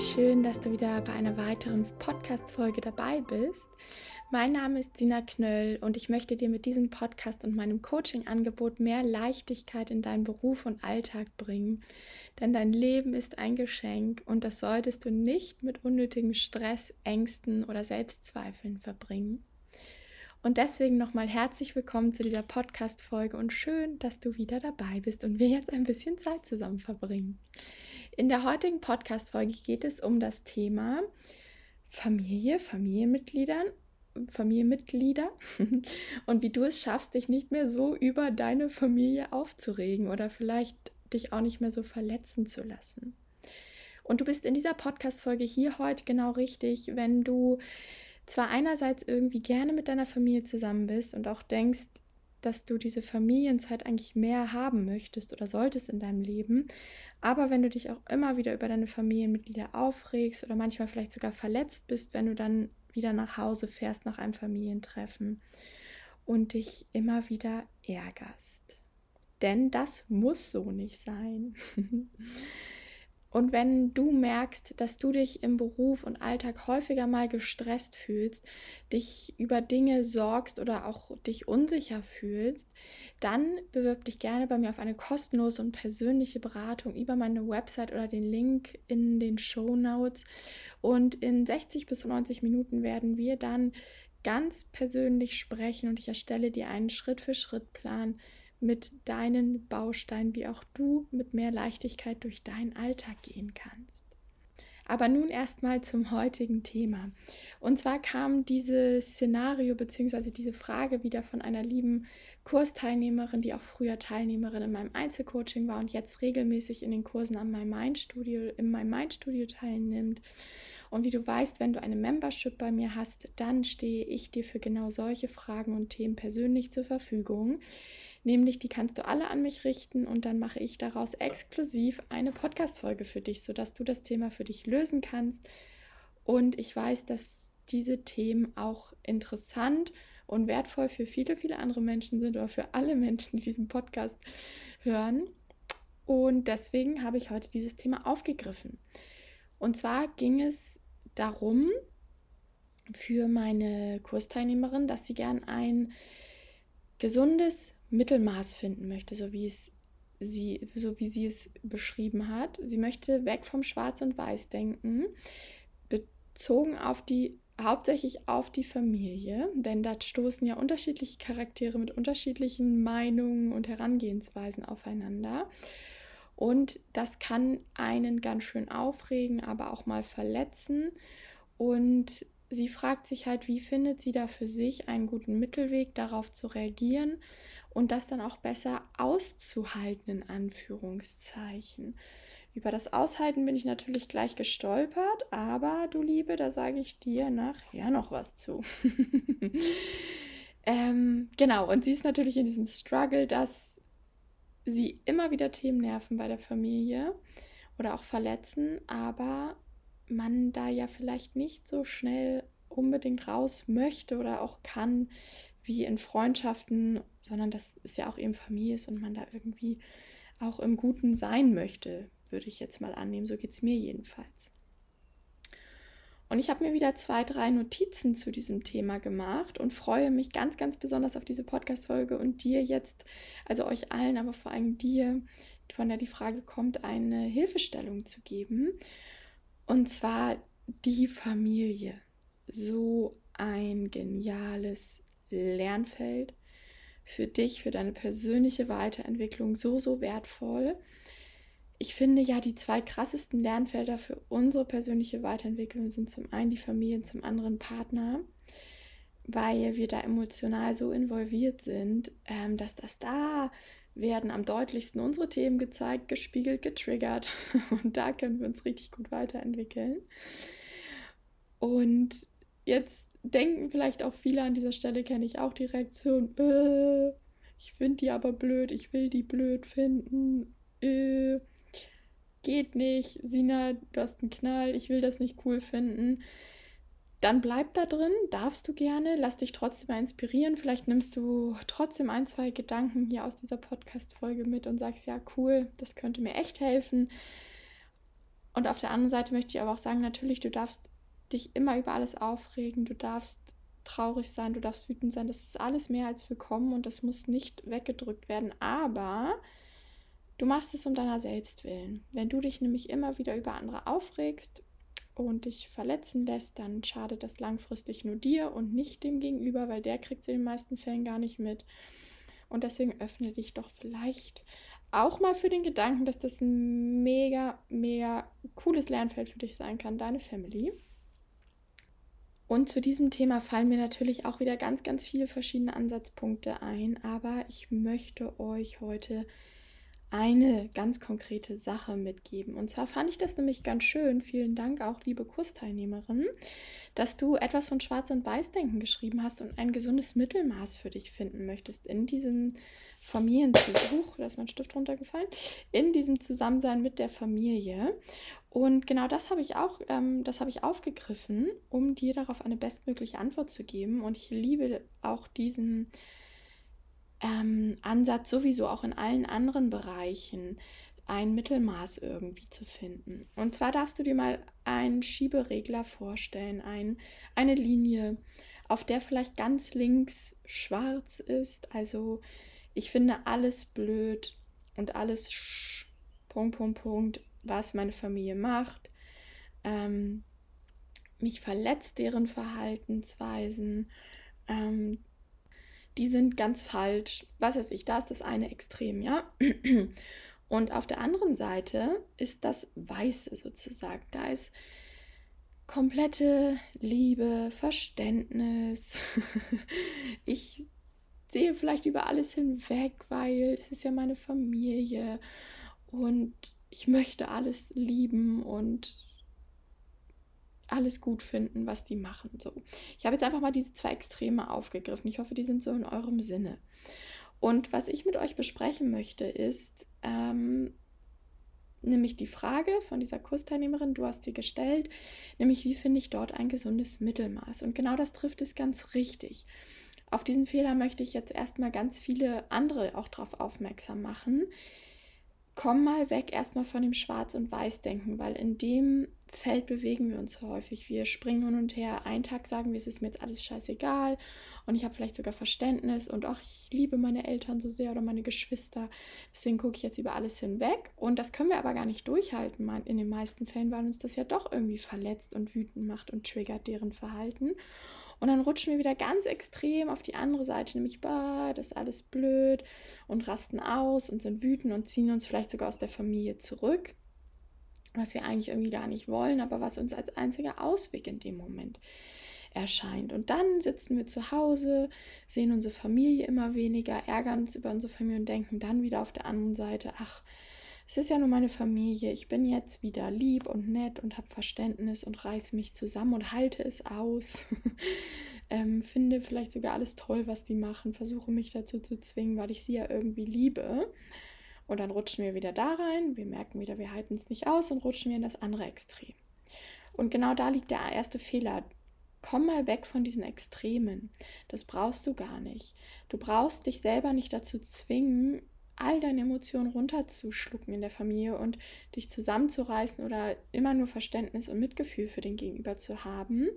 Wie schön, dass du wieder bei einer weiteren Podcast-Folge dabei bist. Mein Name ist Sina Knöll und ich möchte dir mit diesem Podcast und meinem Coaching-Angebot mehr Leichtigkeit in deinen Beruf und Alltag bringen. Denn dein Leben ist ein Geschenk und das solltest du nicht mit unnötigem Stress, Ängsten oder Selbstzweifeln verbringen. Und deswegen nochmal herzlich willkommen zu dieser Podcast-Folge und schön, dass du wieder dabei bist und wir jetzt ein bisschen Zeit zusammen verbringen. In der heutigen Podcast-Folge geht es um das Thema Familie, Familienmitgliedern, Familienmitglieder und wie du es schaffst, dich nicht mehr so über deine Familie aufzuregen oder vielleicht dich auch nicht mehr so verletzen zu lassen. Und du bist in dieser Podcast-Folge hier heute genau richtig, wenn du zwar einerseits irgendwie gerne mit deiner Familie zusammen bist und auch denkst, dass du diese Familienzeit eigentlich mehr haben möchtest oder solltest in deinem Leben. Aber wenn du dich auch immer wieder über deine Familienmitglieder aufregst oder manchmal vielleicht sogar verletzt bist, wenn du dann wieder nach Hause fährst nach einem Familientreffen und dich immer wieder ärgerst. Denn das muss so nicht sein. Und wenn du merkst, dass du dich im Beruf und Alltag häufiger mal gestresst fühlst, dich über Dinge sorgst oder auch dich unsicher fühlst, dann bewirb dich gerne bei mir auf eine kostenlose und persönliche Beratung über meine Website oder den Link in den Show Notes. Und in 60 bis 90 Minuten werden wir dann ganz persönlich sprechen und ich erstelle dir einen Schritt-für-Schritt-Plan, mit deinen Bausteinen, wie auch du mit mehr Leichtigkeit durch deinen Alltag gehen kannst. Aber nun erstmal zum heutigen Thema. Und zwar kam dieses Szenario bzw. diese Frage wieder von einer lieben Kursteilnehmerin, die auch früher Teilnehmerin in meinem Einzelcoaching war und jetzt regelmäßig in den Kursen am My Mind Studio, im My Mind Studio teilnimmt. Und wie du weißt, wenn du eine Membership bei mir hast, dann stehe ich dir für genau solche Fragen und Themen persönlich zur Verfügung. Nämlich, die kannst du alle an mich richten und dann mache ich daraus exklusiv eine Podcast-Folge für dich, sodass du das Thema für dich lösen kannst. Und ich weiß, dass diese Themen auch interessant und wertvoll für viele, viele andere Menschen sind oder für alle Menschen, die diesen Podcast hören. Und deswegen habe ich heute dieses Thema aufgegriffen. Und zwar ging es darum, für meine Kursteilnehmerin, dass sie gern ein gesundes Mittelmaß finden möchte, so wie es sie, so wie sie es beschrieben hat. Sie möchte weg vom Schwarz und Weiß denken, bezogen auf die hauptsächlich auf die Familie, denn da stoßen ja unterschiedliche Charaktere mit unterschiedlichen Meinungen und Herangehensweisen aufeinander. Und das kann einen ganz schön aufregen, aber auch mal verletzen. Und sie fragt sich halt, wie findet sie da für sich einen guten Mittelweg, darauf zu reagieren und das dann auch besser auszuhalten, in Anführungszeichen. Über das Aushalten bin ich natürlich gleich gestolpert, aber du Liebe, da sage ich dir nachher noch was zu. ähm, genau, und sie ist natürlich in diesem Struggle, dass sie immer wieder Themen nerven bei der Familie oder auch verletzen, aber man da ja vielleicht nicht so schnell unbedingt raus möchte oder auch kann, wie in Freundschaften, sondern dass es ja auch eben Familie ist und man da irgendwie auch im Guten sein möchte, würde ich jetzt mal annehmen. So geht es mir jedenfalls. Und ich habe mir wieder zwei, drei Notizen zu diesem Thema gemacht und freue mich ganz, ganz besonders auf diese Podcast-Folge und dir jetzt, also euch allen, aber vor allem dir, von der die Frage kommt, eine Hilfestellung zu geben. Und zwar die Familie. So ein geniales Lernfeld für dich, für deine persönliche Weiterentwicklung so, so wertvoll. Ich finde ja, die zwei krassesten Lernfelder für unsere persönliche Weiterentwicklung sind zum einen die Familie und zum anderen Partner, weil wir da emotional so involviert sind, ähm, dass das da werden am deutlichsten unsere Themen gezeigt, gespiegelt, getriggert und da können wir uns richtig gut weiterentwickeln. Und jetzt denken vielleicht auch viele an dieser Stelle, kenne ich auch die Reaktion, äh, ich finde die aber blöd, ich will die blöd finden, äh, geht nicht, Sina, du hast einen Knall, ich will das nicht cool finden. Dann bleib da drin, darfst du gerne, lass dich trotzdem inspirieren. Vielleicht nimmst du trotzdem ein, zwei Gedanken hier aus dieser Podcast-Folge mit und sagst, ja, cool, das könnte mir echt helfen. Und auf der anderen Seite möchte ich aber auch sagen, natürlich, du darfst dich immer über alles aufregen, du darfst traurig sein, du darfst wütend sein, das ist alles mehr als willkommen und das muss nicht weggedrückt werden, aber du machst es um deiner selbst willen. Wenn du dich nämlich immer wieder über andere aufregst und dich verletzen lässt, dann schadet das langfristig nur dir und nicht dem Gegenüber, weil der kriegt es in den meisten Fällen gar nicht mit. Und deswegen öffne dich doch vielleicht auch mal für den Gedanken, dass das ein mega, mega cooles Lernfeld für dich sein kann, deine Family. Und zu diesem Thema fallen mir natürlich auch wieder ganz, ganz viele verschiedene Ansatzpunkte ein, aber ich möchte euch heute eine ganz konkrete Sache mitgeben. Und zwar fand ich das nämlich ganz schön, vielen Dank auch, liebe Kursteilnehmerin, dass du etwas von Schwarz- und Weißdenken geschrieben hast und ein gesundes Mittelmaß für dich finden möchtest in diesem Familienzusammenhang, da ist mein Stift runtergefallen, in diesem Zusammensein mit der Familie. Und genau das habe ich auch, ähm, das habe ich aufgegriffen, um dir darauf eine bestmögliche Antwort zu geben. Und ich liebe auch diesen ähm, Ansatz sowieso auch in allen anderen Bereichen ein Mittelmaß irgendwie zu finden. Und zwar darfst du dir mal einen Schieberegler vorstellen, ein, eine Linie, auf der vielleicht ganz links schwarz ist. Also ich finde alles blöd und alles sch, Punkt, Punkt, Punkt, was meine Familie macht. Ähm, mich verletzt deren Verhaltensweisen. Ähm, die sind ganz falsch. Was weiß ich, da ist das eine Extrem, ja. Und auf der anderen Seite ist das Weiße sozusagen. Da ist komplette Liebe, Verständnis. ich sehe vielleicht über alles hinweg, weil es ist ja meine Familie und ich möchte alles lieben und alles gut finden, was die machen. So. Ich habe jetzt einfach mal diese zwei Extreme aufgegriffen. Ich hoffe, die sind so in eurem Sinne. Und was ich mit euch besprechen möchte, ist ähm, nämlich die Frage von dieser Kursteilnehmerin, du hast sie gestellt, nämlich wie finde ich dort ein gesundes Mittelmaß? Und genau das trifft es ganz richtig. Auf diesen Fehler möchte ich jetzt erstmal ganz viele andere auch darauf aufmerksam machen. Komm mal weg erstmal von dem Schwarz- und Weiß-Denken, weil in dem Feld bewegen wir uns häufig. Wir springen hin und her. Einen Tag sagen wir, es ist mir jetzt alles scheißegal und ich habe vielleicht sogar Verständnis und auch ich liebe meine Eltern so sehr oder meine Geschwister. Deswegen gucke ich jetzt über alles hinweg. Und das können wir aber gar nicht durchhalten in den meisten Fällen, weil uns das ja doch irgendwie verletzt und wütend macht und triggert deren Verhalten. Und dann rutschen wir wieder ganz extrem auf die andere Seite, nämlich, bah, das ist alles blöd und rasten aus und sind wütend und ziehen uns vielleicht sogar aus der Familie zurück was wir eigentlich irgendwie gar nicht wollen, aber was uns als einziger Ausweg in dem Moment erscheint. Und dann sitzen wir zu Hause, sehen unsere Familie immer weniger, ärgern uns über unsere Familie und denken dann wieder auf der anderen Seite, ach, es ist ja nur meine Familie, ich bin jetzt wieder lieb und nett und habe Verständnis und reiße mich zusammen und halte es aus. ähm, finde vielleicht sogar alles toll, was die machen, versuche mich dazu zu zwingen, weil ich sie ja irgendwie liebe. Und dann rutschen wir wieder da rein, wir merken wieder, wir halten es nicht aus und rutschen wir in das andere Extrem. Und genau da liegt der erste Fehler. Komm mal weg von diesen Extremen. Das brauchst du gar nicht. Du brauchst dich selber nicht dazu zwingen, all deine Emotionen runterzuschlucken in der Familie und dich zusammenzureißen oder immer nur Verständnis und Mitgefühl für den Gegenüber zu haben.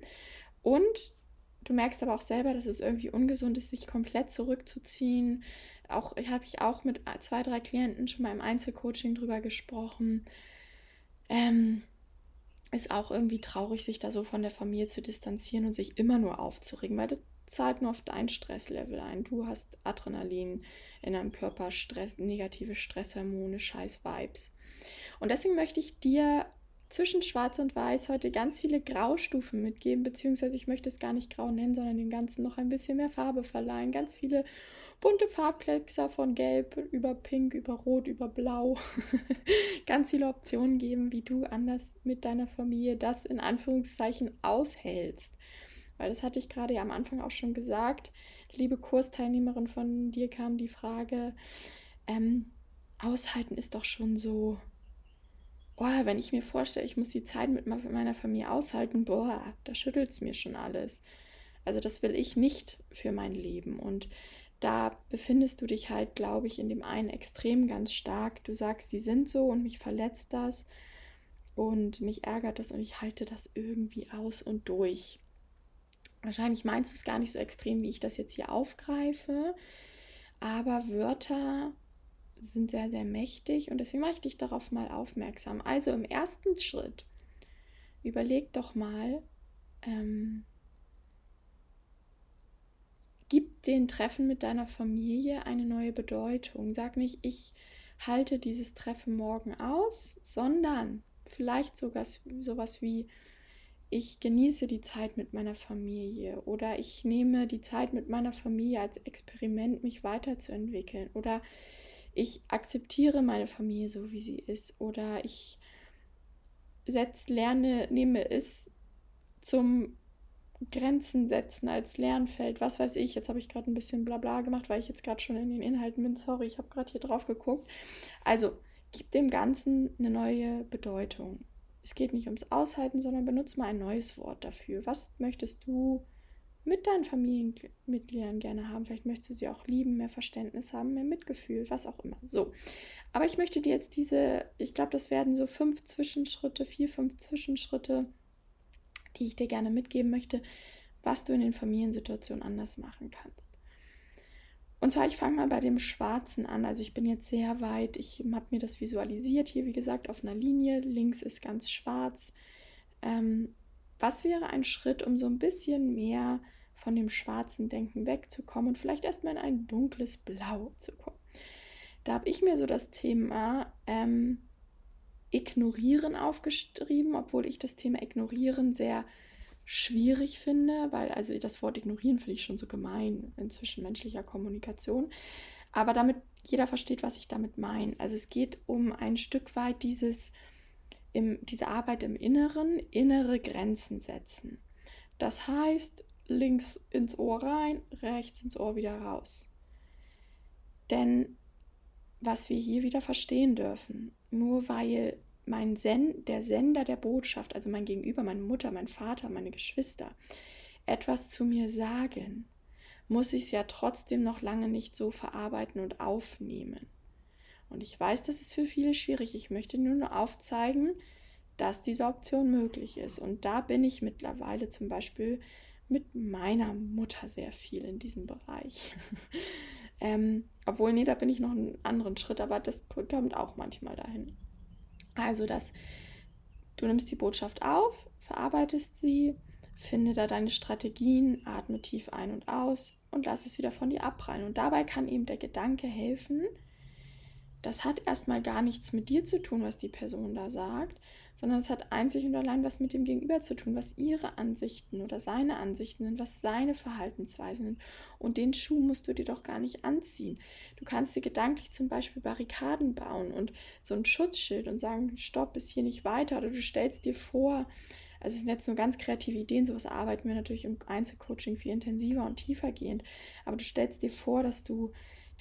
Und du merkst aber auch selber, dass es irgendwie ungesund ist, sich komplett zurückzuziehen, auch habe ich auch mit zwei, drei Klienten schon mal im Einzelcoaching drüber gesprochen. Ähm, ist auch irgendwie traurig, sich da so von der Familie zu distanzieren und sich immer nur aufzuregen, weil das zahlt nur auf dein Stresslevel ein. Du hast Adrenalin in deinem Körper, Stress, negative Stresshormone, scheiß Vibes. Und deswegen möchte ich dir zwischen Schwarz und Weiß heute ganz viele Graustufen mitgeben, beziehungsweise ich möchte es gar nicht grau nennen, sondern dem Ganzen noch ein bisschen mehr Farbe verleihen. Ganz viele bunte Farbkleckser von Gelb über Pink, über Rot, über Blau. Ganz viele Optionen geben, wie du anders mit deiner Familie das in Anführungszeichen aushältst. Weil das hatte ich gerade ja am Anfang auch schon gesagt. Liebe Kursteilnehmerin, von dir kam die Frage, ähm, aushalten ist doch schon so, oh, wenn ich mir vorstelle, ich muss die Zeit mit meiner Familie aushalten, boah, da schüttelt es mir schon alles. Also das will ich nicht für mein Leben. Und da befindest du dich halt, glaube ich, in dem einen Extrem ganz stark. Du sagst, die sind so und mich verletzt das. und mich ärgert das und ich halte das irgendwie aus und durch. Wahrscheinlich meinst du es gar nicht so extrem, wie ich das jetzt hier aufgreife, aber Wörter sind sehr, sehr mächtig und deswegen mache ich dich darauf mal aufmerksam. Also im ersten Schritt, überleg doch mal, ähm, gib den Treffen mit deiner Familie eine neue Bedeutung. Sag nicht, ich halte dieses Treffen morgen aus, sondern vielleicht sogar sowas wie, ich genieße die Zeit mit meiner Familie oder ich nehme die Zeit mit meiner Familie als Experiment, mich weiterzuentwickeln oder ich akzeptiere meine Familie so, wie sie ist oder ich setz, lerne, nehme es zum Grenzen setzen als Lernfeld, was weiß ich. Jetzt habe ich gerade ein bisschen Blabla gemacht, weil ich jetzt gerade schon in den Inhalten bin. Sorry, ich habe gerade hier drauf geguckt. Also, gib dem Ganzen eine neue Bedeutung. Es geht nicht ums Aushalten, sondern benutze mal ein neues Wort dafür. Was möchtest du mit deinen Familienmitgliedern gerne haben? Vielleicht möchtest du sie auch lieben, mehr Verständnis haben, mehr Mitgefühl, was auch immer. So. Aber ich möchte dir jetzt diese, ich glaube, das werden so fünf Zwischenschritte, vier, fünf Zwischenschritte die ich dir gerne mitgeben möchte, was du in den Familiensituationen anders machen kannst. Und zwar, ich fange mal bei dem Schwarzen an. Also ich bin jetzt sehr weit, ich habe mir das visualisiert hier, wie gesagt, auf einer Linie. Links ist ganz schwarz. Ähm, was wäre ein Schritt, um so ein bisschen mehr von dem schwarzen Denken wegzukommen und vielleicht erstmal in ein dunkles Blau zu kommen? Da habe ich mir so das Thema ähm, Ignorieren aufgeschrieben, obwohl ich das Thema Ignorieren sehr schwierig finde, weil also das Wort Ignorieren finde ich schon so gemein in zwischenmenschlicher Kommunikation. Aber damit jeder versteht, was ich damit meine. Also es geht um ein Stück weit dieses, im, diese Arbeit im Inneren, innere Grenzen setzen. Das heißt, links ins Ohr rein, rechts ins Ohr wieder raus. Denn was wir hier wieder verstehen dürfen, nur weil mein Sen der Sender der Botschaft, also mein Gegenüber, meine Mutter, mein Vater, meine Geschwister, etwas zu mir sagen, muss ich es ja trotzdem noch lange nicht so verarbeiten und aufnehmen. Und ich weiß, das ist für viele schwierig. Ich möchte nur aufzeigen, dass diese Option möglich ist. Und da bin ich mittlerweile zum Beispiel mit meiner Mutter sehr viel in diesem Bereich. ähm, obwohl, nee, da bin ich noch einen anderen Schritt, aber das kommt auch manchmal dahin. Also, dass du nimmst die Botschaft auf, verarbeitest sie, finde da deine Strategien, atme tief ein und aus und lass es wieder von dir abprallen. Und dabei kann eben der Gedanke helfen, das hat erstmal gar nichts mit dir zu tun, was die Person da sagt, sondern es hat einzig und allein was mit dem Gegenüber zu tun, was ihre Ansichten oder seine Ansichten sind, was seine Verhaltensweisen sind. Und den Schuh musst du dir doch gar nicht anziehen. Du kannst dir gedanklich zum Beispiel Barrikaden bauen und so ein Schutzschild und sagen, stopp, bis hier nicht weiter. Oder du stellst dir vor, also es sind jetzt nur ganz kreative Ideen, sowas arbeiten wir natürlich im Einzelcoaching viel intensiver und tiefer gehend. Aber du stellst dir vor, dass du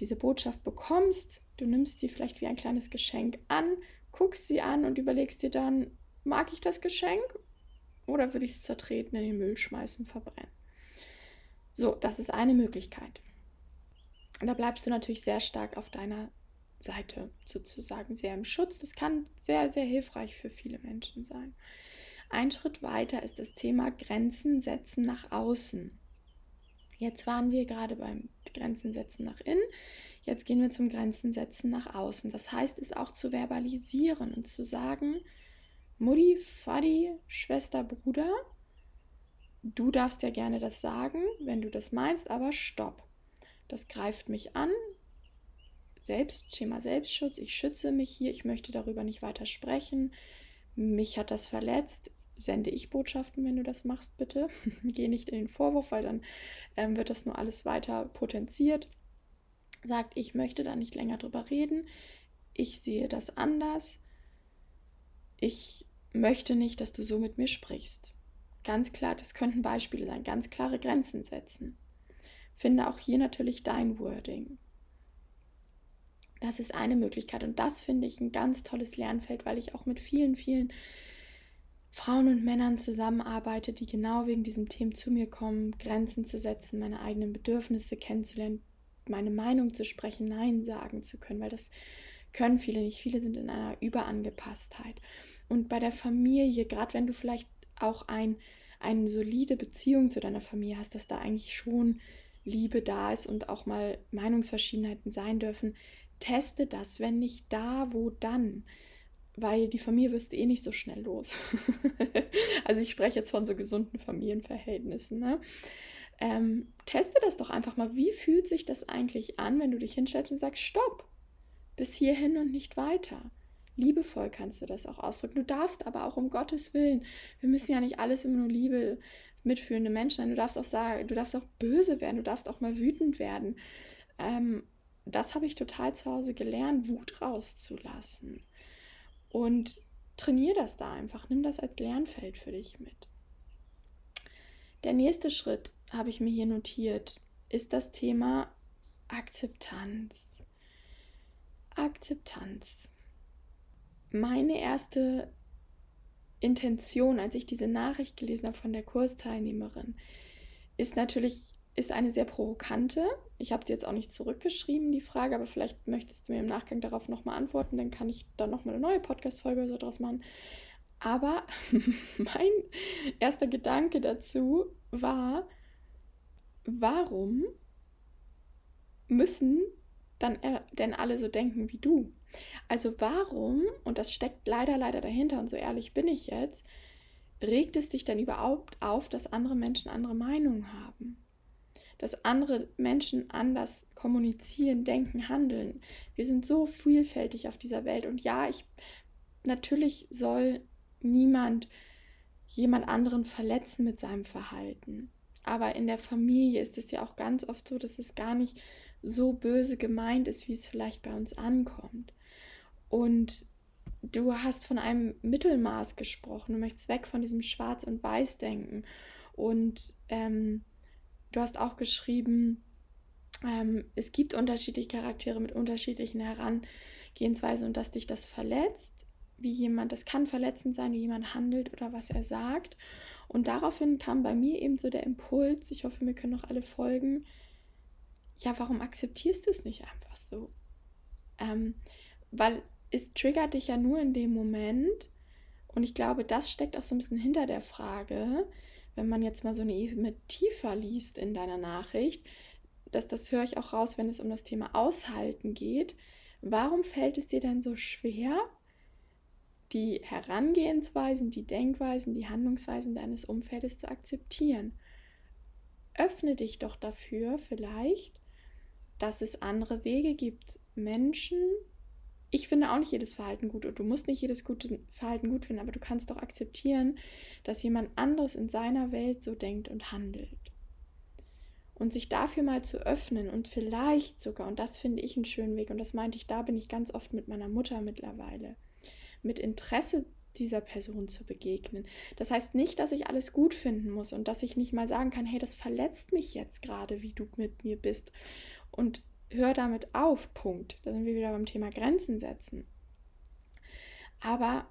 diese Botschaft bekommst, du nimmst sie vielleicht wie ein kleines Geschenk an, guckst sie an und überlegst dir dann, mag ich das Geschenk oder würde ich es zertreten, in den Müll schmeißen, verbrennen. So, das ist eine Möglichkeit. Und da bleibst du natürlich sehr stark auf deiner Seite, sozusagen sehr im Schutz. Das kann sehr, sehr hilfreich für viele Menschen sein. Ein Schritt weiter ist das Thema Grenzen setzen nach außen. Jetzt waren wir gerade beim Grenzen setzen nach innen. Jetzt gehen wir zum Grenzen setzen nach außen. Das heißt, es auch zu verbalisieren und zu sagen, Mutti, Fadi, Schwester, Bruder, du darfst ja gerne das sagen, wenn du das meinst, aber stopp. Das greift mich an. Selbst, Schema Selbstschutz, ich schütze mich hier, ich möchte darüber nicht weiter sprechen. Mich hat das verletzt. Sende ich Botschaften, wenn du das machst, bitte. Geh nicht in den Vorwurf, weil dann ähm, wird das nur alles weiter potenziert sagt, ich möchte da nicht länger drüber reden, ich sehe das anders, ich möchte nicht, dass du so mit mir sprichst. Ganz klar, das könnten Beispiele sein, ganz klare Grenzen setzen. Finde auch hier natürlich dein Wording. Das ist eine Möglichkeit und das finde ich ein ganz tolles Lernfeld, weil ich auch mit vielen, vielen Frauen und Männern zusammenarbeite, die genau wegen diesem Thema zu mir kommen, Grenzen zu setzen, meine eigenen Bedürfnisse kennenzulernen, meine Meinung zu sprechen, Nein sagen zu können, weil das können viele nicht. Viele sind in einer Überangepasstheit. Und bei der Familie, gerade wenn du vielleicht auch ein, eine solide Beziehung zu deiner Familie hast, dass da eigentlich schon Liebe da ist und auch mal Meinungsverschiedenheiten sein dürfen, teste das. Wenn nicht da, wo dann? Weil die Familie wirst du eh nicht so schnell los. also ich spreche jetzt von so gesunden Familienverhältnissen. Ne? Ähm, teste das doch einfach mal. Wie fühlt sich das eigentlich an, wenn du dich hinstellst und sagst, stopp, bis hierhin und nicht weiter? Liebevoll kannst du das auch ausdrücken. Du darfst aber auch um Gottes Willen. Wir müssen ja nicht alles immer nur Liebe, mitfühlende Menschen sein. Du darfst auch sagen, du darfst auch böse werden, du darfst auch mal wütend werden. Ähm, das habe ich total zu Hause gelernt, Wut rauszulassen. Und trainier das da einfach. Nimm das als Lernfeld für dich mit. Der nächste Schritt, habe ich mir hier notiert, ist das Thema Akzeptanz. Akzeptanz. Meine erste Intention, als ich diese Nachricht gelesen habe von der Kursteilnehmerin, ist natürlich ist eine sehr provokante. Ich habe sie jetzt auch nicht zurückgeschrieben, die Frage, aber vielleicht möchtest du mir im Nachgang darauf nochmal antworten, dann kann ich dann nochmal eine neue Podcast-Folge so draus machen. Aber mein erster Gedanke dazu war, warum müssen dann denn alle so denken wie du? Also warum, und das steckt leider, leider dahinter, und so ehrlich bin ich jetzt, regt es dich dann überhaupt auf, dass andere Menschen andere Meinungen haben? Dass andere Menschen anders kommunizieren, denken, handeln. Wir sind so vielfältig auf dieser Welt. Und ja, ich natürlich soll niemand jemand anderen verletzen mit seinem Verhalten. Aber in der Familie ist es ja auch ganz oft so, dass es gar nicht so böse gemeint ist, wie es vielleicht bei uns ankommt. Und du hast von einem Mittelmaß gesprochen. Du möchtest weg von diesem Schwarz- und Weiß-Denken. Und ähm, du hast auch geschrieben, ähm, es gibt unterschiedliche Charaktere mit unterschiedlichen Herangehensweisen und dass dich das verletzt, wie jemand, das kann verletzend sein, wie jemand handelt oder was er sagt. Und daraufhin kam bei mir eben so der Impuls, ich hoffe, mir können noch alle folgen, ja, warum akzeptierst du es nicht einfach so? Ähm, weil es triggert dich ja nur in dem Moment. Und ich glaube, das steckt auch so ein bisschen hinter der Frage, wenn man jetzt mal so eine Ebene tiefer liest in deiner Nachricht, dass das höre ich auch raus, wenn es um das Thema Aushalten geht. Warum fällt es dir denn so schwer, die Herangehensweisen, die Denkweisen, die Handlungsweisen deines Umfeldes zu akzeptieren? Öffne dich doch dafür vielleicht, dass es andere Wege gibt, Menschen ich finde auch nicht jedes Verhalten gut und du musst nicht jedes gute Verhalten gut finden, aber du kannst doch akzeptieren, dass jemand anderes in seiner Welt so denkt und handelt. Und sich dafür mal zu öffnen und vielleicht sogar, und das finde ich einen schönen Weg, und das meinte ich, da bin ich ganz oft mit meiner Mutter mittlerweile, mit Interesse dieser Person zu begegnen. Das heißt nicht, dass ich alles gut finden muss und dass ich nicht mal sagen kann, hey, das verletzt mich jetzt gerade, wie du mit mir bist. Und hör damit auf, Punkt. Da sind wir wieder beim Thema Grenzen setzen. Aber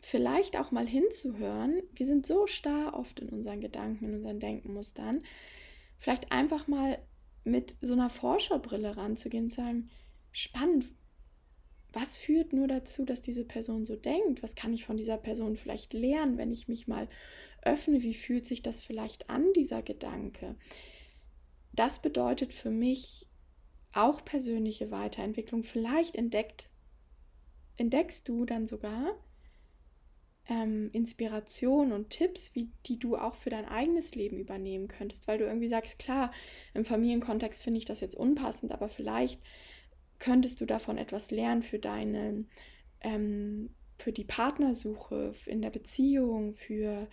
vielleicht auch mal hinzuhören, wir sind so starr oft in unseren Gedanken, in unseren Denkenmustern, vielleicht einfach mal mit so einer Forscherbrille ranzugehen und sagen, spannend, was führt nur dazu, dass diese Person so denkt? Was kann ich von dieser Person vielleicht lernen, wenn ich mich mal öffne? Wie fühlt sich das vielleicht an, dieser Gedanke? Das bedeutet für mich auch persönliche Weiterentwicklung. Vielleicht entdeckt, entdeckst du dann sogar ähm, Inspiration und Tipps, wie, die du auch für dein eigenes Leben übernehmen könntest, weil du irgendwie sagst, klar, im Familienkontext finde ich das jetzt unpassend, aber vielleicht könntest du davon etwas lernen für deine, ähm, für die Partnersuche, in der Beziehung, für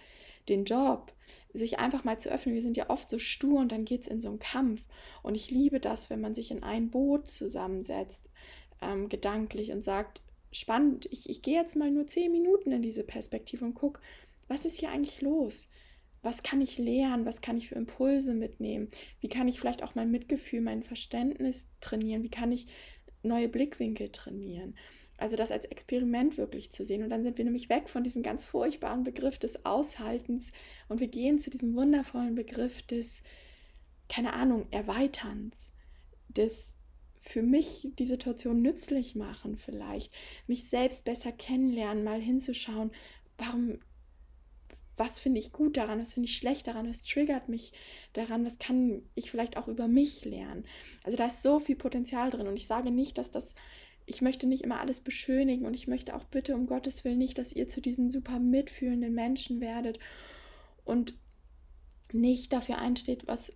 den Job, sich einfach mal zu öffnen. Wir sind ja oft so stur und dann geht es in so einen Kampf. Und ich liebe das, wenn man sich in ein Boot zusammensetzt, ähm, gedanklich und sagt, spannend, ich, ich gehe jetzt mal nur zehn Minuten in diese Perspektive und gucke, was ist hier eigentlich los? Was kann ich lernen? Was kann ich für Impulse mitnehmen? Wie kann ich vielleicht auch mein Mitgefühl, mein Verständnis trainieren? Wie kann ich neue Blickwinkel trainieren? Also das als Experiment wirklich zu sehen. Und dann sind wir nämlich weg von diesem ganz furchtbaren Begriff des Aushaltens und wir gehen zu diesem wundervollen Begriff des, keine Ahnung, Erweiterns, des für mich die Situation nützlich machen vielleicht, mich selbst besser kennenlernen, mal hinzuschauen, warum, was finde ich gut daran, was finde ich schlecht daran, was triggert mich daran, was kann ich vielleicht auch über mich lernen. Also da ist so viel Potenzial drin und ich sage nicht, dass das, ich möchte nicht immer alles beschönigen und ich möchte auch bitte um Gottes Willen nicht, dass ihr zu diesen super mitfühlenden Menschen werdet und nicht dafür einsteht, was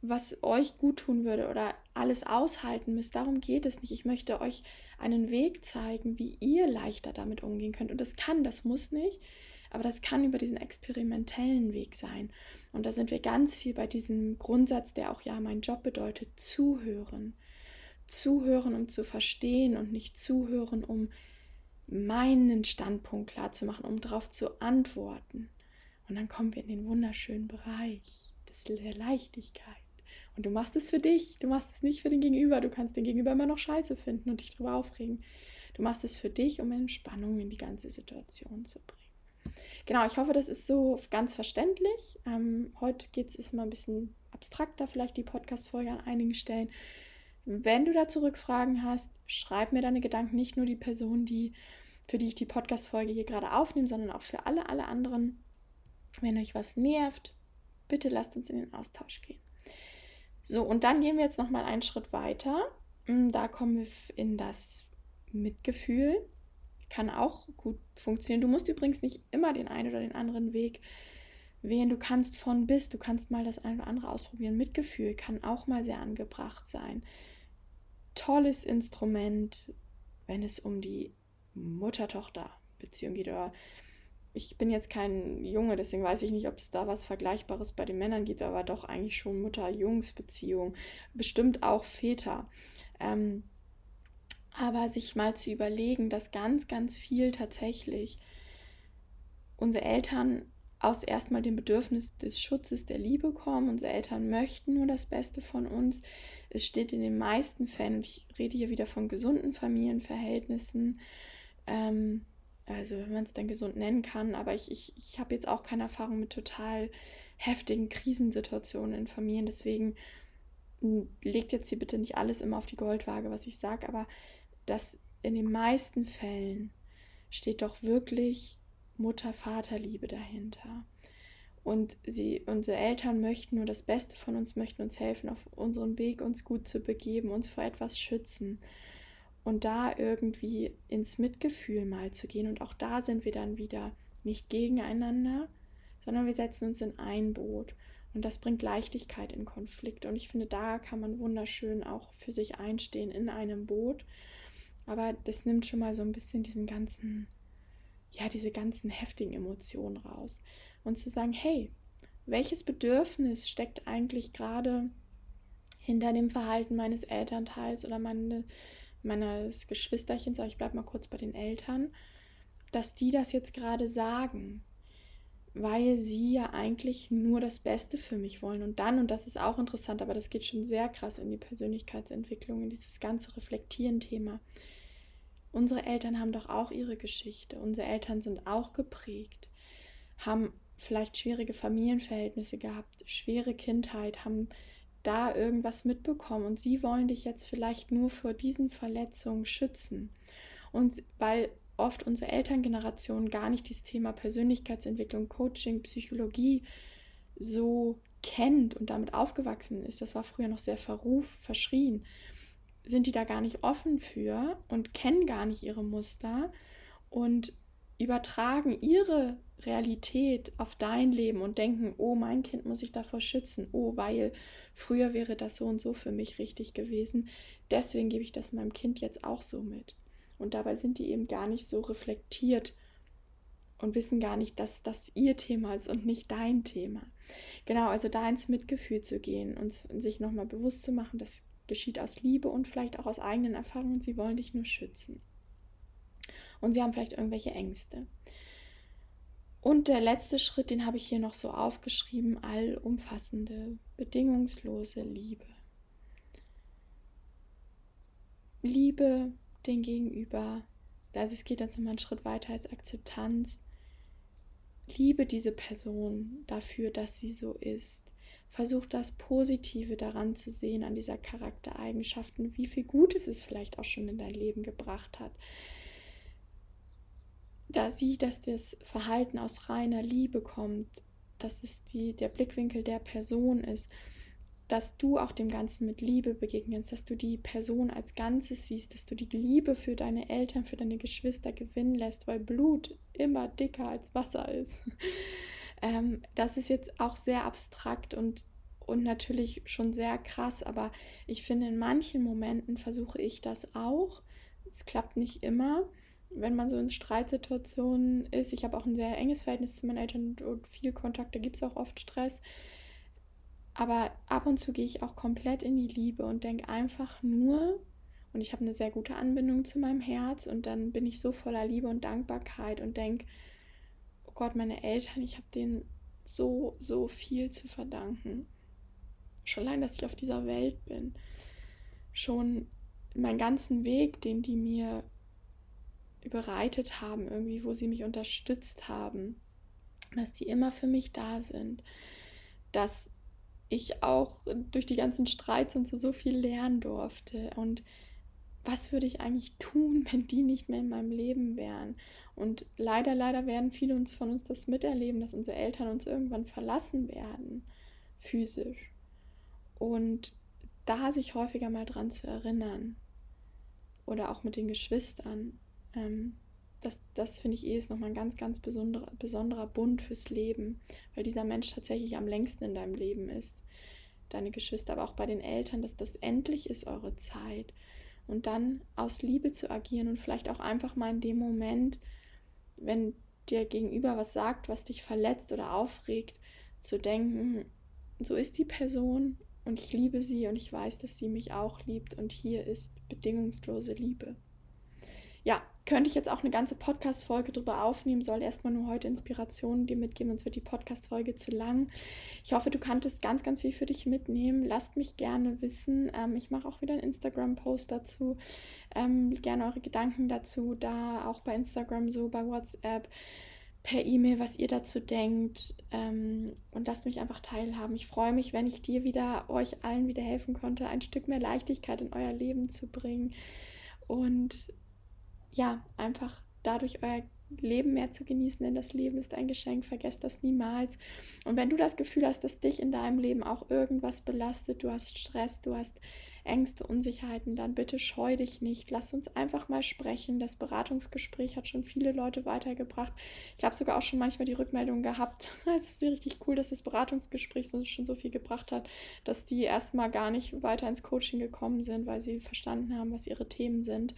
was euch gut tun würde oder alles aushalten müsst. Darum geht es nicht. Ich möchte euch einen Weg zeigen, wie ihr leichter damit umgehen könnt. Und das kann, das muss nicht, aber das kann über diesen experimentellen Weg sein. Und da sind wir ganz viel bei diesem Grundsatz, der auch ja mein Job bedeutet, zuhören. Zuhören, um zu verstehen und nicht zuhören, um meinen Standpunkt klar zu machen, um darauf zu antworten. Und dann kommen wir in den wunderschönen Bereich der Leichtigkeit. Und du machst es für dich, du machst es nicht für den Gegenüber. Du kannst den Gegenüber immer noch scheiße finden und dich darüber aufregen. Du machst es für dich, um Entspannung in die ganze Situation zu bringen. Genau, ich hoffe, das ist so ganz verständlich. Ähm, heute geht es mal ein bisschen abstrakter, vielleicht die Podcast-Folge an einigen Stellen. Wenn du dazu Rückfragen hast, schreib mir deine Gedanken, nicht nur die Person, die, für die ich die Podcast-Folge hier gerade aufnehme, sondern auch für alle, alle anderen. Wenn euch was nervt, bitte lasst uns in den Austausch gehen. So, und dann gehen wir jetzt nochmal einen Schritt weiter. Mm, da kommen wir in das Mitgefühl. Kann auch gut funktionieren. Du musst übrigens nicht immer den einen oder den anderen Weg wählen. Du kannst von bis, du kannst mal das eine oder andere ausprobieren. Mitgefühl kann auch mal sehr angebracht sein. Tolles Instrument, wenn es um die Mutter-Tochter-Beziehung geht oder ich bin jetzt kein Junge, deswegen weiß ich nicht, ob es da was Vergleichbares bei den Männern gibt, aber doch eigentlich schon Mutter-Jungs-Beziehung, bestimmt auch Väter. Ähm, aber sich mal zu überlegen, dass ganz, ganz viel tatsächlich unsere Eltern aus erstmal dem Bedürfnis des Schutzes der Liebe kommen. Unsere Eltern möchten nur das Beste von uns. Es steht in den meisten Fällen, und ich rede hier wieder von gesunden Familienverhältnissen, ähm, also wenn man es dann gesund nennen kann, aber ich, ich, ich habe jetzt auch keine Erfahrung mit total heftigen Krisensituationen in Familien, deswegen legt jetzt hier bitte nicht alles immer auf die Goldwaage, was ich sage, aber dass in den meisten Fällen steht doch wirklich Mutter-Vater-Liebe dahinter. Und sie, unsere Eltern möchten nur das Beste von uns, möchten uns helfen, auf unseren Weg uns gut zu begeben, uns vor etwas schützen und da irgendwie ins Mitgefühl mal zu gehen. Und auch da sind wir dann wieder nicht gegeneinander, sondern wir setzen uns in ein Boot. Und das bringt Leichtigkeit in Konflikte. Und ich finde, da kann man wunderschön auch für sich einstehen in einem Boot. Aber das nimmt schon mal so ein bisschen diesen ganzen, ja, diese ganzen heftigen Emotionen raus. Und zu sagen, hey, welches Bedürfnis steckt eigentlich gerade hinter dem Verhalten meines Elternteils oder meine, meines Geschwisterchens, aber ich bleibe mal kurz bei den Eltern, dass die das jetzt gerade sagen, weil sie ja eigentlich nur das Beste für mich wollen. Und dann, und das ist auch interessant, aber das geht schon sehr krass in die Persönlichkeitsentwicklung, in dieses ganze Reflektieren-Thema. Unsere Eltern haben doch auch ihre Geschichte. Unsere Eltern sind auch geprägt, haben vielleicht schwierige Familienverhältnisse gehabt, schwere Kindheit, haben da irgendwas mitbekommen und sie wollen dich jetzt vielleicht nur vor diesen Verletzungen schützen. Und weil oft unsere Elterngeneration gar nicht dieses Thema Persönlichkeitsentwicklung, Coaching, Psychologie so kennt und damit aufgewachsen ist, das war früher noch sehr verruf, verschrien, sind die da gar nicht offen für und kennen gar nicht ihre Muster und übertragen ihre Realität auf dein Leben und denken, oh, mein Kind muss ich davor schützen, oh, weil früher wäre das so und so für mich richtig gewesen, deswegen gebe ich das meinem Kind jetzt auch so mit. Und dabei sind die eben gar nicht so reflektiert und wissen gar nicht, dass das ihr Thema ist und nicht dein Thema. Genau, also da ins Mitgefühl zu gehen und sich nochmal bewusst zu machen, das geschieht aus Liebe und vielleicht auch aus eigenen Erfahrungen, sie wollen dich nur schützen und sie haben vielleicht irgendwelche Ängste. Und der letzte Schritt, den habe ich hier noch so aufgeschrieben, allumfassende, bedingungslose Liebe. Liebe den Gegenüber, also es geht jetzt nochmal einen Schritt weiter als Akzeptanz. Liebe diese Person dafür, dass sie so ist. Versuch das Positive daran zu sehen, an dieser Charaktereigenschaften, wie viel Gutes es vielleicht auch schon in dein Leben gebracht hat. Da sieh, dass das Verhalten aus reiner Liebe kommt, dass es die, der Blickwinkel der Person ist, dass du auch dem Ganzen mit Liebe begegnest, dass du die Person als Ganzes siehst, dass du die Liebe für deine Eltern, für deine Geschwister gewinnen lässt, weil Blut immer dicker als Wasser ist. Ähm, das ist jetzt auch sehr abstrakt und, und natürlich schon sehr krass, aber ich finde, in manchen Momenten versuche ich das auch. Es klappt nicht immer, wenn man so in Streitsituationen ist. Ich habe auch ein sehr enges Verhältnis zu meinen Eltern und viel Kontakt, da gibt es auch oft Stress. Aber ab und zu gehe ich auch komplett in die Liebe und denke einfach nur, und ich habe eine sehr gute Anbindung zu meinem Herz und dann bin ich so voller Liebe und Dankbarkeit und denke, Gott, meine Eltern, ich habe denen so, so viel zu verdanken. Schon allein, dass ich auf dieser Welt bin. Schon meinen ganzen Weg, den die mir bereitet haben, irgendwie, wo sie mich unterstützt haben, dass die immer für mich da sind, dass ich auch durch die ganzen Streits und so, so viel lernen durfte und was würde ich eigentlich tun, wenn die nicht mehr in meinem Leben wären? Und leider, leider werden viele uns von uns das miterleben, dass unsere Eltern uns irgendwann verlassen werden, physisch. Und da sich häufiger mal dran zu erinnern. Oder auch mit den Geschwistern. Ähm, das, das finde ich eh ist nochmal ein ganz, ganz besonderer, besonderer Bund fürs Leben, weil dieser Mensch tatsächlich am längsten in deinem Leben ist. Deine Geschwister, aber auch bei den Eltern, dass das endlich ist eure Zeit und dann aus Liebe zu agieren und vielleicht auch einfach mal in dem Moment, wenn dir gegenüber was sagt, was dich verletzt oder aufregt, zu denken, so ist die Person und ich liebe sie und ich weiß, dass sie mich auch liebt und hier ist bedingungslose Liebe ja, könnte ich jetzt auch eine ganze Podcast-Folge drüber aufnehmen, soll erstmal nur heute Inspirationen dir mitgeben, sonst wird die Podcast-Folge zu lang. Ich hoffe, du kanntest ganz, ganz viel für dich mitnehmen. Lasst mich gerne wissen. Ähm, ich mache auch wieder einen Instagram-Post dazu. Ähm, gerne eure Gedanken dazu, da auch bei Instagram so, bei WhatsApp per E-Mail, was ihr dazu denkt ähm, und lasst mich einfach teilhaben. Ich freue mich, wenn ich dir wieder, euch allen wieder helfen konnte, ein Stück mehr Leichtigkeit in euer Leben zu bringen und ja, einfach dadurch euer Leben mehr zu genießen, denn das Leben ist ein Geschenk, vergesst das niemals. Und wenn du das Gefühl hast, dass dich in deinem Leben auch irgendwas belastet, du hast Stress, du hast Ängste, Unsicherheiten, dann bitte scheu dich nicht. Lass uns einfach mal sprechen. Das Beratungsgespräch hat schon viele Leute weitergebracht. Ich habe sogar auch schon manchmal die Rückmeldung gehabt. Es ist richtig cool, dass das Beratungsgespräch schon so viel gebracht hat, dass die erstmal gar nicht weiter ins Coaching gekommen sind, weil sie verstanden haben, was ihre Themen sind.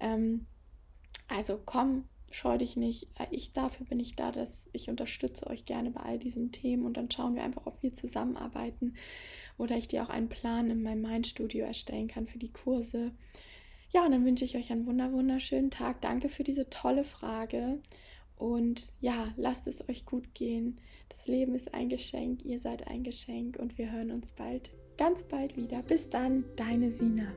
Ähm, also komm, scheu dich nicht. Äh, ich dafür bin ich da, dass ich unterstütze euch gerne bei all diesen Themen und dann schauen wir einfach, ob wir zusammenarbeiten oder ich dir auch einen Plan in meinem Mindstudio erstellen kann für die Kurse. Ja, und dann wünsche ich euch einen wunder wunderschönen Tag. Danke für diese tolle Frage. Und ja, lasst es euch gut gehen. Das Leben ist ein Geschenk, ihr seid ein Geschenk und wir hören uns bald, ganz bald wieder. Bis dann, deine Sina.